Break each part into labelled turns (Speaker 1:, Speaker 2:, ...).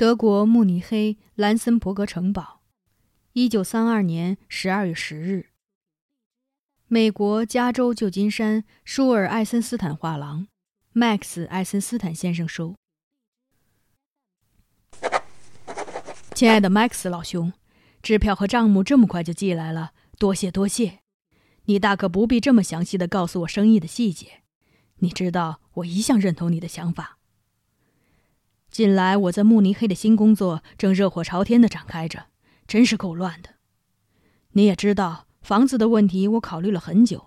Speaker 1: 德国慕尼黑兰森伯格城堡，一九三二年十二月十日。美国加州旧金山舒尔艾森斯坦画廊，Max 艾森斯坦先生收。亲爱的 Max 老兄，支票和账目这么快就寄来了，多谢多谢。你大可不必这么详细的告诉我生意的细节，你知道我一向认同你的想法。近来我在慕尼黑的新工作正热火朝天的展开着，真是够乱的。你也知道，房子的问题我考虑了很久，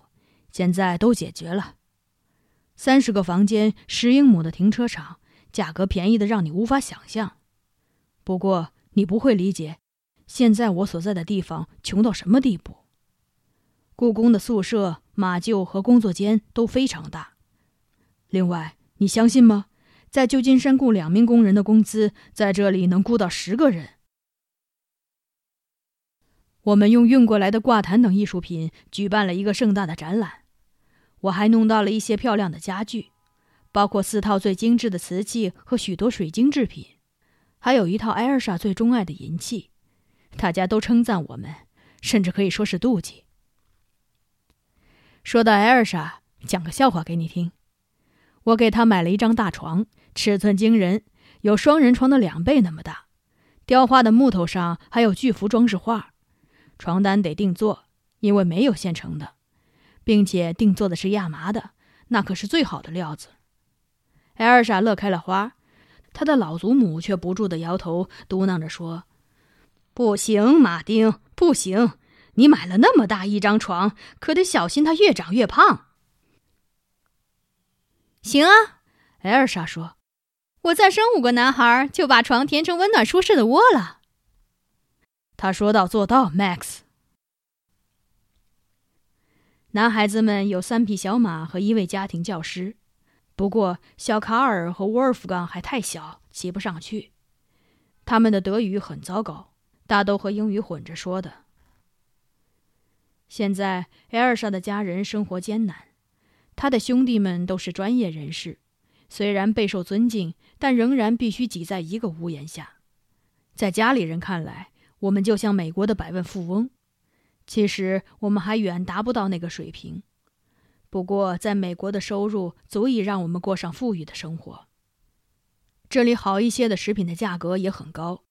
Speaker 1: 现在都解决了。三十个房间，十英亩的停车场，价格便宜的让你无法想象。不过你不会理解，现在我所在的地方穷到什么地步。故宫的宿舍、马厩和工作间都非常大。另外，你相信吗？在旧金山雇两名工人的工资，在这里能雇到十个人。我们用运过来的挂毯等艺术品举办了一个盛大的展览。我还弄到了一些漂亮的家具，包括四套最精致的瓷器和许多水晶制品，还有一套艾尔莎最钟爱的银器。大家都称赞我们，甚至可以说是妒忌。说到艾尔莎，讲个笑话给你听。我给她买了一张大床。尺寸惊人，有双人床的两倍那么大。雕花的木头上还有巨幅装饰画。床单得定做，因为没有现成的，并且定做的是亚麻的，那可是最好的料子。艾尔莎乐开了花，她的老祖母却不住的摇头，嘟囔着说：“不行，马丁，不行！你买了那么大一张床，可得小心它越长越胖。”
Speaker 2: 行啊，艾尔莎说。我再生五个男孩，就把床填成温暖舒适的窝了。
Speaker 1: 他说到做到，Max。男孩子们有三匹小马和一位家庭教师，不过小卡尔和沃尔夫冈还太小，骑不上去。他们的德语很糟糕，大都和英语混着说的。现在艾尔莎的家人生活艰难，他的兄弟们都是专业人士。虽然备受尊敬，但仍然必须挤在一个屋檐下。在家里人看来，我们就像美国的百万富翁。其实我们还远达不到那个水平。不过，在美国的收入足以让我们过上富裕的生活。这里好一些的食品的价格也很高。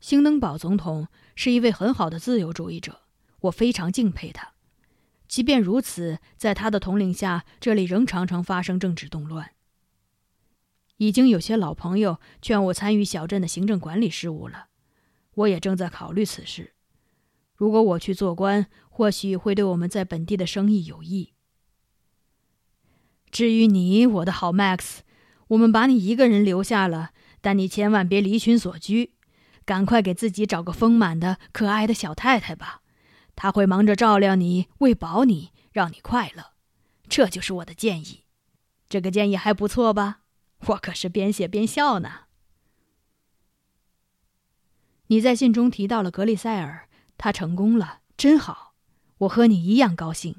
Speaker 1: 兴登堡总统是一位很好的自由主义者，我非常敬佩他。即便如此，在他的统领下，这里仍常常发生政治动乱。已经有些老朋友劝我参与小镇的行政管理事务了，我也正在考虑此事。如果我去做官，或许会对我们在本地的生意有益。至于你，我的好 Max，我们把你一个人留下了，但你千万别离群索居，赶快给自己找个丰满的、可爱的小太太吧，她会忙着照料你、喂饱你，让你快乐。这就是我的建议，这个建议还不错吧？我可是边写边笑呢。你在信中提到了格里塞尔，他成功了，真好。我和你一样高兴，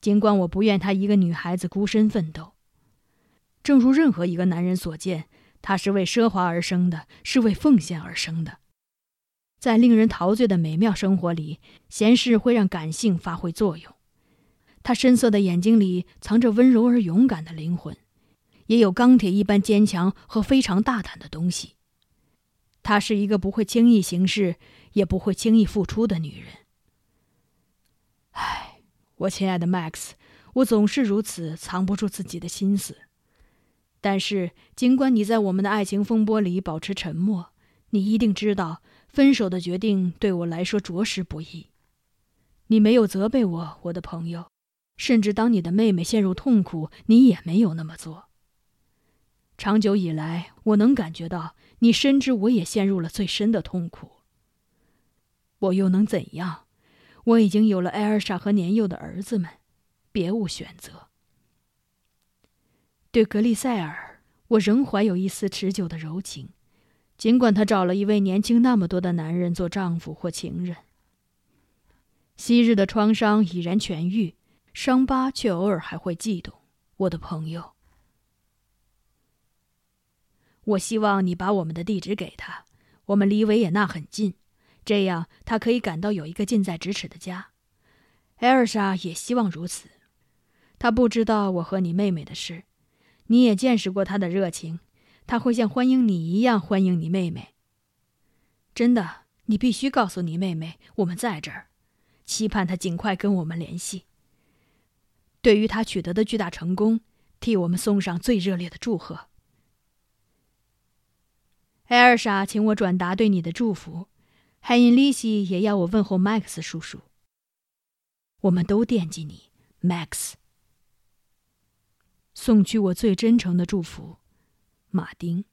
Speaker 1: 尽管我不愿他一个女孩子孤身奋斗。正如任何一个男人所见，他是为奢华而生的，是为奉献而生的。在令人陶醉的美妙生活里，闲事会让感性发挥作用。他深色的眼睛里藏着温柔而勇敢的灵魂。也有钢铁一般坚强和非常大胆的东西。她是一个不会轻易行事，也不会轻易付出的女人。唉，我亲爱的 Max，我总是如此，藏不住自己的心思。但是，尽管你在我们的爱情风波里保持沉默，你一定知道，分手的决定对我来说着实不易。你没有责备我，我的朋友，甚至当你的妹妹陷入痛苦，你也没有那么做。长久以来，我能感觉到你深知我也陷入了最深的痛苦。我又能怎样？我已经有了艾尔莎和年幼的儿子们，别无选择。对格丽塞尔，我仍怀有一丝持久的柔情，尽管她找了一位年轻那么多的男人做丈夫或情人。昔日的创伤已然痊愈，伤疤却偶尔还会悸动，我的朋友。我希望你把我们的地址给他，我们离维也纳很近，这样他可以感到有一个近在咫尺的家。艾尔莎也希望如此。他不知道我和你妹妹的事，你也见识过他的热情，他会像欢迎你一样欢迎你妹妹。真的，你必须告诉你妹妹我们在这儿，期盼她尽快跟我们联系。对于他取得的巨大成功，替我们送上最热烈的祝贺。艾尔莎，请我转达对你的祝福。海因利希也要我问候麦克斯叔叔。我们都惦记你，Max。送去我最真诚的祝福，马丁。